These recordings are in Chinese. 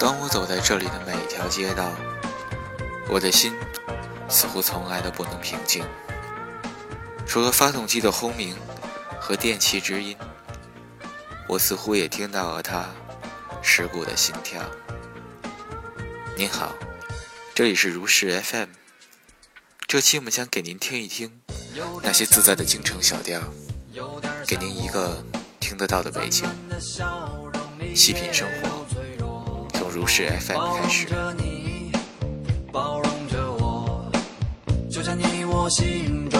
当我走在这里的每一条街道，我的心似乎从来都不能平静。除了发动机的轰鸣和电气之音，我似乎也听到了它蚀骨的心跳。您好，这里是如是 FM。这期我们将给您听一听那些自在的京城小调，给您一个听得到的北京，细品生活。如是 FM 开始。包容着我，就像你我心中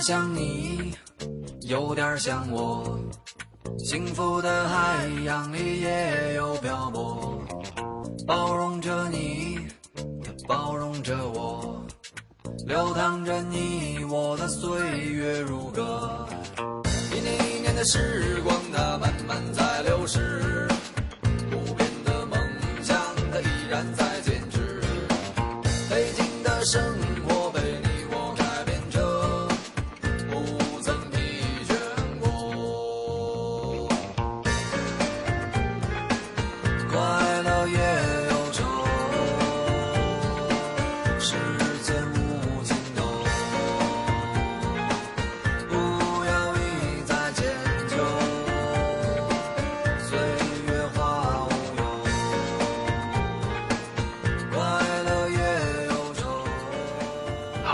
像你，有点像我，幸福的海洋里也有漂泊，包容着你，包容着我，流淌着你我的岁月如歌，一年一年的时光，它慢慢在流逝，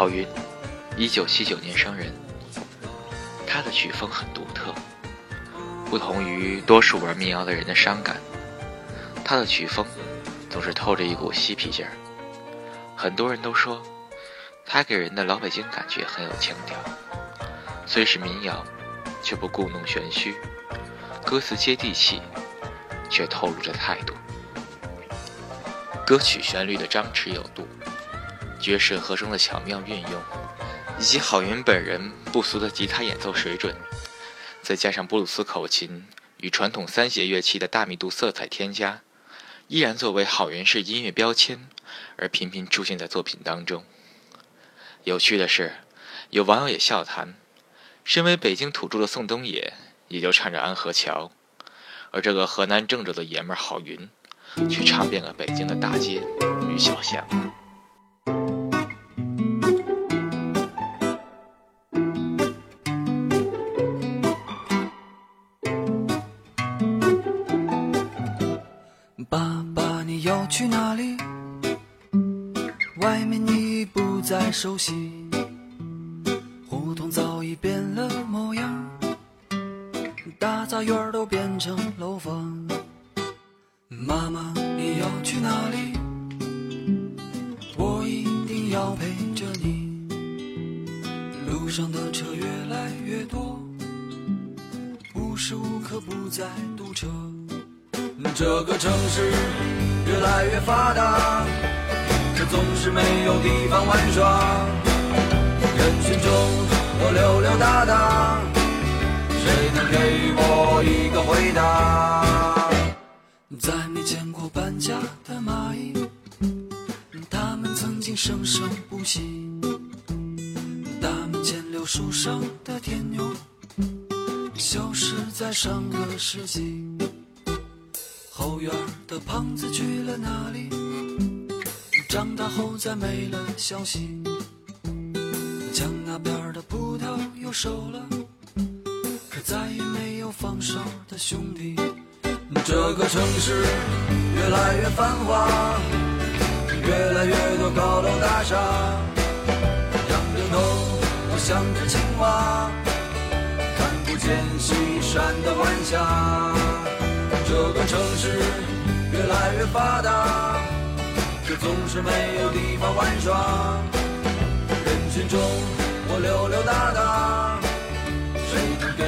郝云，一九七九年生人。他的曲风很独特，不同于多数玩民谣的人的伤感，他的曲风总是透着一股嬉皮劲儿。很多人都说，他给人的老北京感觉很有腔调。虽是民谣，却不故弄玄虚，歌词接地气，却透露着态度。歌曲旋律的张弛有度。爵士和声的巧妙运用，以及郝云本人不俗的吉他演奏水准，再加上布鲁斯口琴与传统三弦乐器的大密度色彩添加，依然作为郝云式音乐标签而频频出现在作品当中。有趣的是，有网友也笑谈：身为北京土著的宋冬野也就唱着《安河桥》，而这个河南郑州的爷们郝云，却唱遍了北京的大街与小巷。熟悉，胡同早已变了模样，大杂院都变成楼房。妈妈，你要去哪里？我一定要陪着你。路上的车越来越多，无时无刻不在堵车。这个城市。越来越发达，可总是没有地方玩耍。人群中我溜溜达达，谁能给我一个回答？再没见过搬家的蚂蚁，它们曾经生生不息。大门前柳树上的天牛，消失在上个世纪。后院的胖子去了哪里？长大后再没了消息。江那边的葡萄又熟了，可再也没有放手的兄弟。这个城市越来越繁华，越来越多高楼大厦，仰着头我想着青蛙，看不见西山的晚霞。这个城市越来越发达，却总是没有地方玩耍。人群中我溜溜达达，谁能给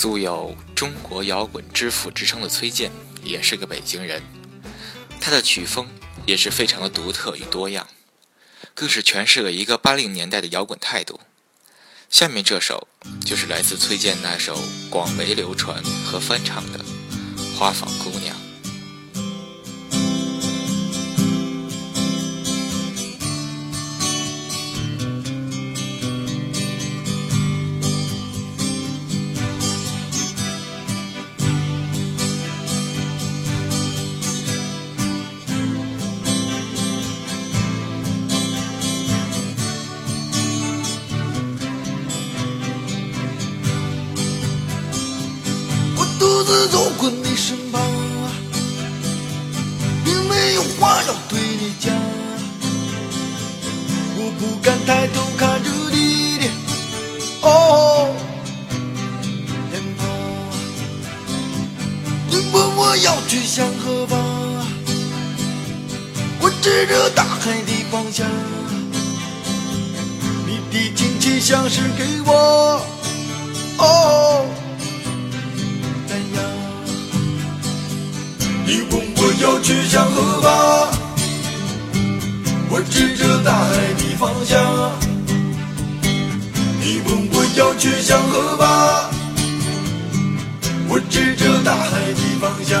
素有“中国摇滚之父”之称的崔健，也是个北京人。他的曲风也是非常的独特与多样，更是诠释了一个八零年代的摇滚态度。下面这首就是来自崔健那首广为流传和翻唱的《花房姑娘》。我要去向何方，我指着大海的方向。你的亲切像是给我哦。怎样？你问我要去向何方，我指着大海的方向。你问我要去向何方，我指着大海的方向。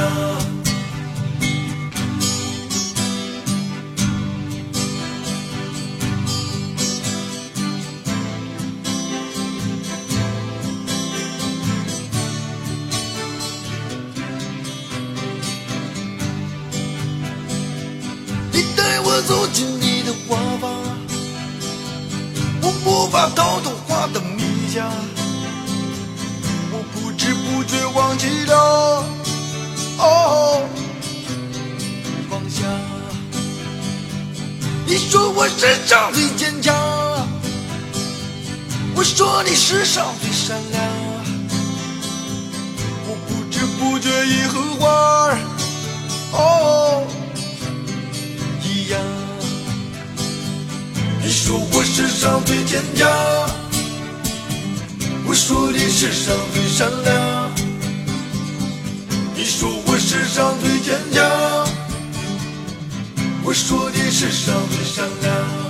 你带我走进你的花房，我无法逃脱花的迷香，觉忘记了哦放下。你说我世上最坚强，我说你世上最善良，我不知不觉已和花儿哦。一样。你说我世上最坚强，我说你世上最善良。你说我世上最坚强，我说你世上最善良。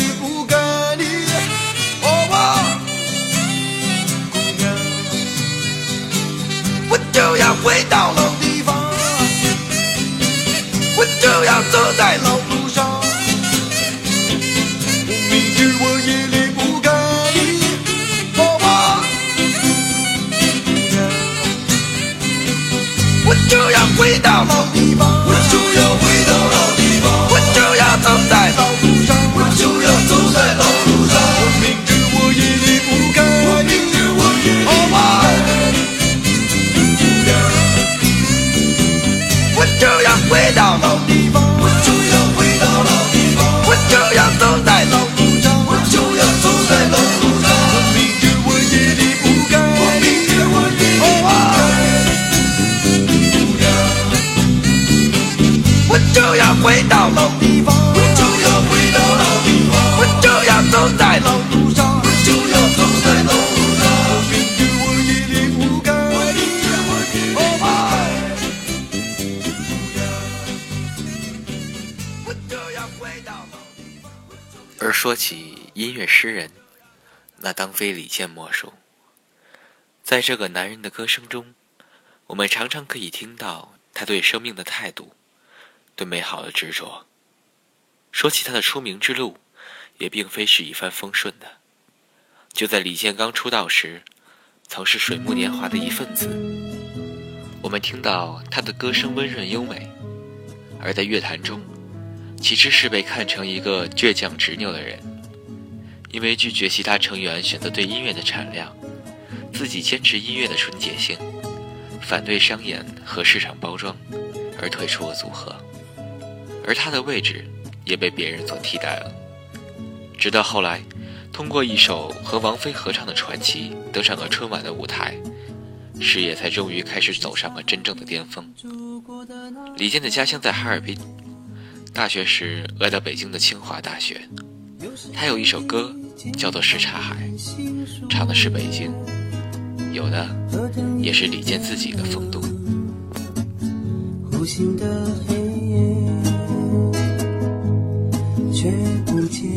回到老地方，我就要走在老路上。明知我也离不开你，好吗？我就要回到老地方，我就要回人，那当非李健莫属。在这个男人的歌声中，我们常常可以听到他对生命的态度，对美好的执着。说起他的出名之路，也并非是一帆风顺的。就在李健刚出道时，曾是水木年华的一份子。我们听到他的歌声温润优美，而在乐坛中，其实是被看成一个倔强执拗的人，因为拒绝其他成员选择对音乐的产量，自己坚持音乐的纯洁性，反对商演和市场包装，而退出了组合，而他的位置也被别人所替代了。直到后来，通过一首和王菲合唱的《传奇》登上了春晚的舞台，事业才终于开始走上了真正的巅峰。李健的家乡在哈尔滨。大学时来到北京的清华大学，他有一首歌叫做《什刹海》，唱的是北京，有的也是李健自己的风度。无形的黑夜，却不见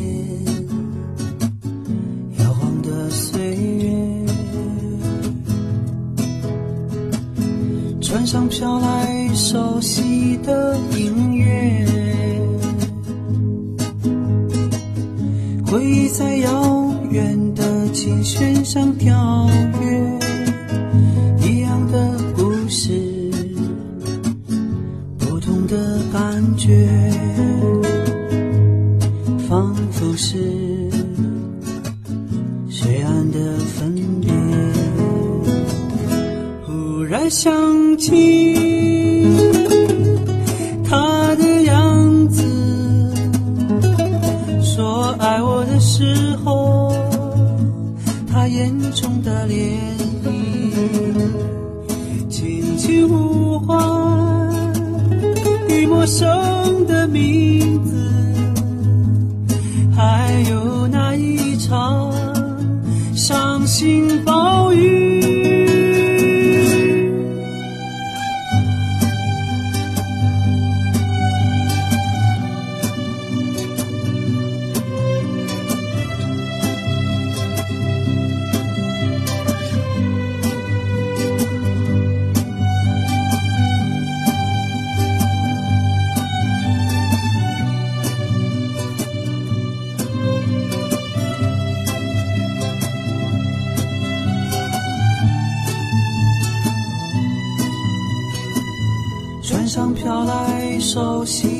摇晃的岁月，船上飘来熟悉的音乐。回忆在遥远的琴弦上跳跃，一样的故事，不同的感觉，仿佛是水岸的分别。忽然想起来熟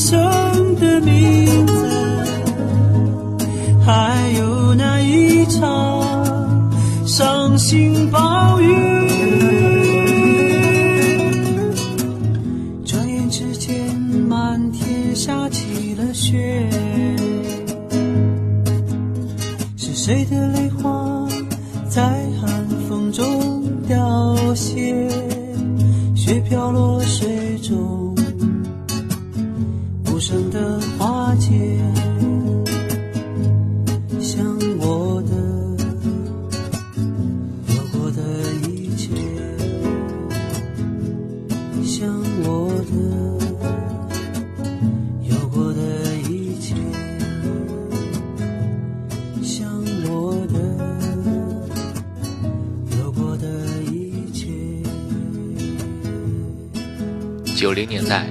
生的名字，还有那一场伤心暴雨。的化解，像我的，我过的一切，像我的。九零年代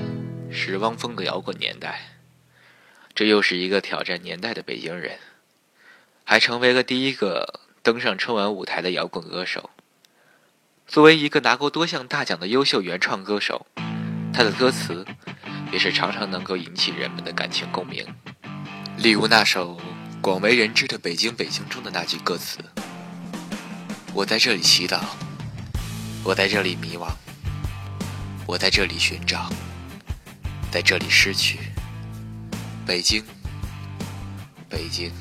是汪峰的摇滚年代，这又是一个挑战年代的北京人，还成为了第一个登上春晚舞台的摇滚歌手。作为一个拿过多项大奖的优秀原创歌手，他的歌词也是常常能够引起人们的感情共鸣。例如那首广为人知的《北京北京》中的那句歌词：“我在这里祈祷，我在这里迷惘。”我在这里寻找，在这里失去。北京，北京。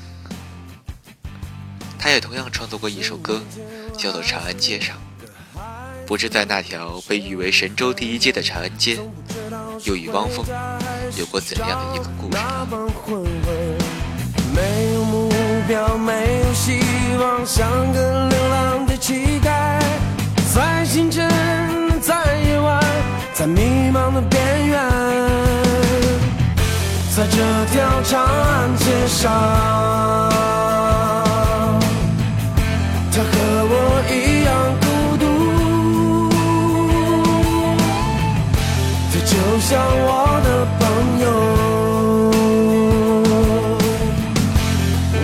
他也同样创作过一首歌，叫做《长安街上》。不知在那条被誉为神州第一街的长安街，又与汪峰有过怎样的一个故事呢？没有目标，没有希望，像个流浪的乞丐，在清晨，在夜晚，在迷茫的边缘，在这条长安街上，他和我一样孤独，他就像我的朋友。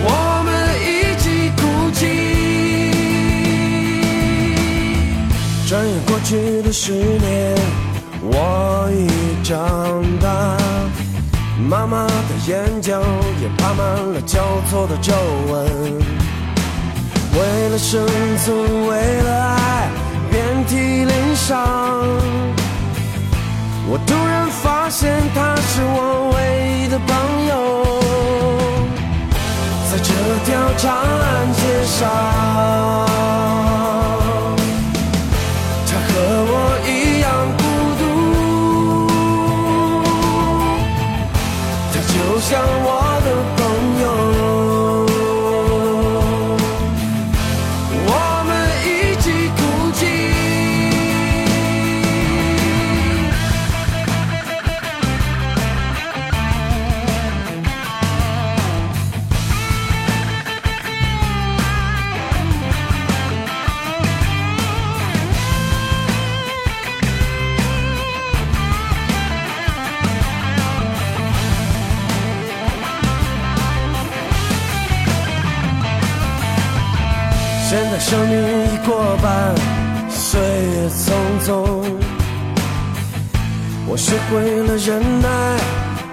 我们一起哭泣。转眼过去的十年，我已长，妈妈的眼角也爬满了交错的皱纹。为了生存，为了爱，遍体鳞伤。我突然发现他是我唯一的朋友，在这条长安街上，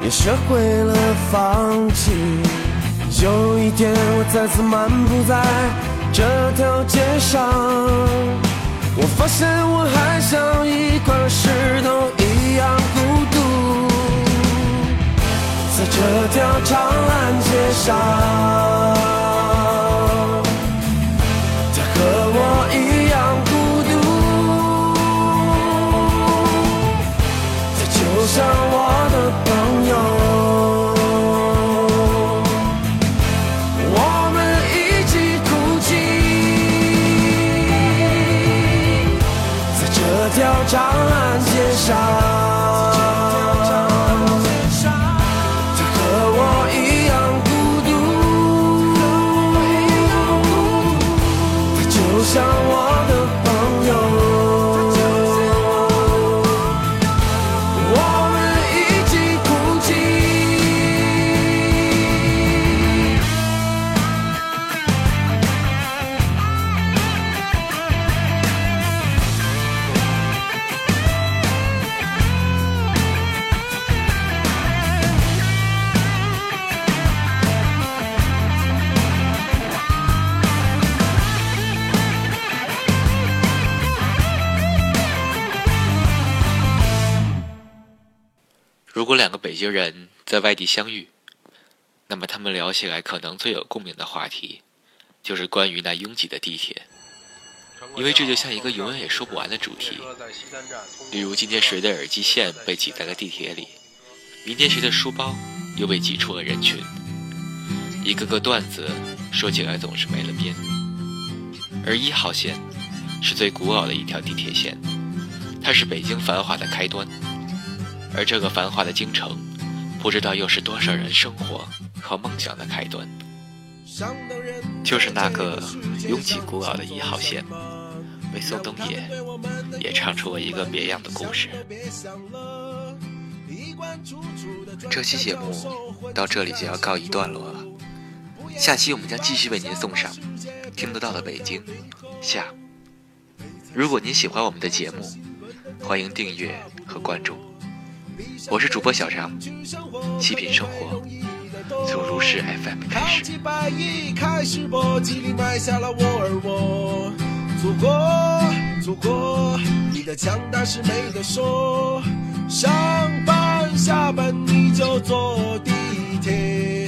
也学会了放弃。有一天，我再次漫步在这条街上，我发现我还像一块石头一样孤独。在这条长安街上，京人在外地相遇，那么他们聊起来可能最有共鸣的话题，就是关于那拥挤的地铁。因为这就像一个永远也说不完的主题。例如，今天谁的耳机线被挤在了地铁里，明天谁的书包又被挤出了人群，一个个段子说起来总是没了边。而一号线是最古老的一条地铁线，它是北京繁华的开端，而这个繁华的京城，不知道又是多少人生活和梦想的开端。就是那个拥挤古老的一号线，为宋冬野也唱出了一个别样的故事。这期节目到这里就要告一段落了，下期我们将继续为您送上听得到的北京下。如果您喜欢我们的节目，欢迎订阅和关注。我是主播小张，细品生活。从如是 FM 开始。几百亿开始播，几里埋下了我而我。祖国，祖国，你的强大是没得说。上班下班你就坐地铁，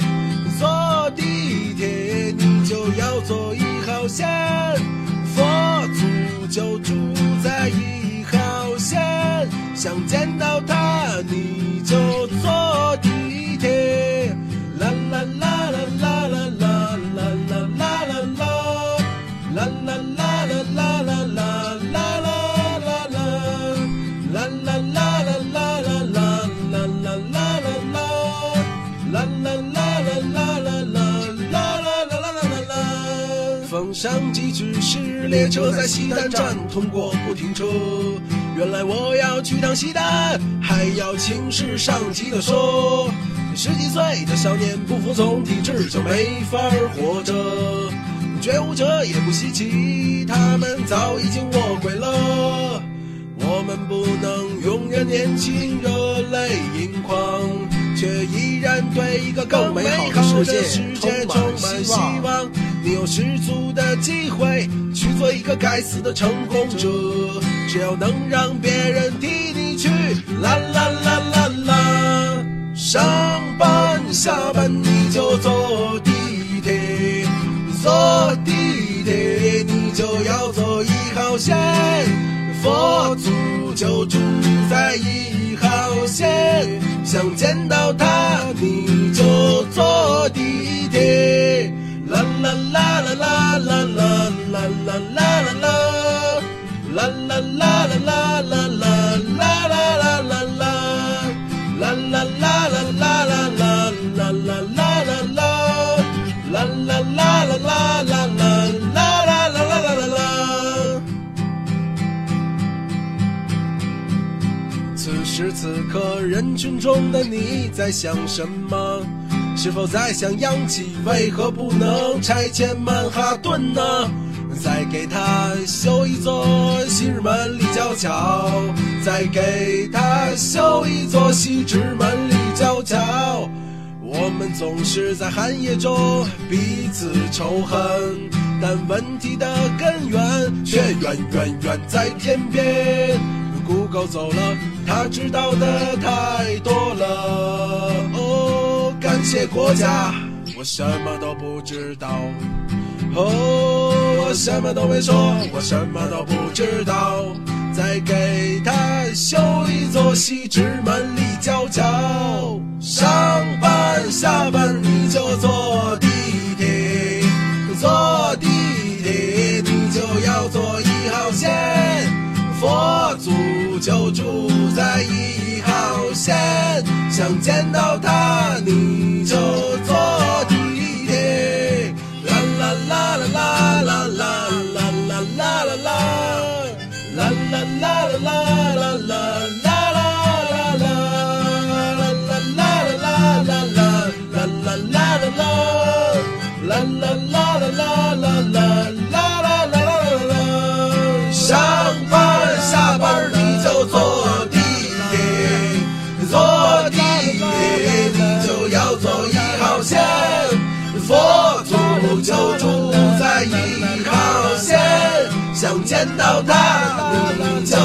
坐地铁你就要坐一号线。佛祖就住在一，想见到他你就坐地铁。上机指示，列车在西单站通过不停车。原来我要去趟西单，还要请示上级的说，十几岁的少年不服从体制就没法活着。觉悟者也不稀奇，他们早已经卧轨了。我们不能永远年轻，热泪盈眶，却依然对一个更美好的世界充满希望。你有十足的机会去做一个该死的成功者，只要能让别人替你去啦啦啦啦啦。上班下班你就坐地铁，坐地铁你就要坐一号线，佛祖就住在一号线，想见到他你就坐地铁。啦啦啦啦啦啦啦啦啦啦！啦啦啦啦啦啦啦啦啦啦啦！啦啦啦啦啦啦啦啦啦啦啦啦啦啦啦此时此刻，人群中的你在想什么？是否在想央企？为何不能拆迁曼哈顿呢？再给他修一座西直门立交桥，再给他修一座西直门立交桥。我们总是在寒夜中彼此仇恨，但问题的根源却远远远在天边。Google 走了，他知道的太多了。哦些国家，我什么都不知道。哦，我什么都没说，我什么都不知道。再给他修一座西直门立交桥。上班下班你就坐地铁，坐地铁你就要坐一号线。佛祖就住在一号线，想见到他你就做想见到他，你就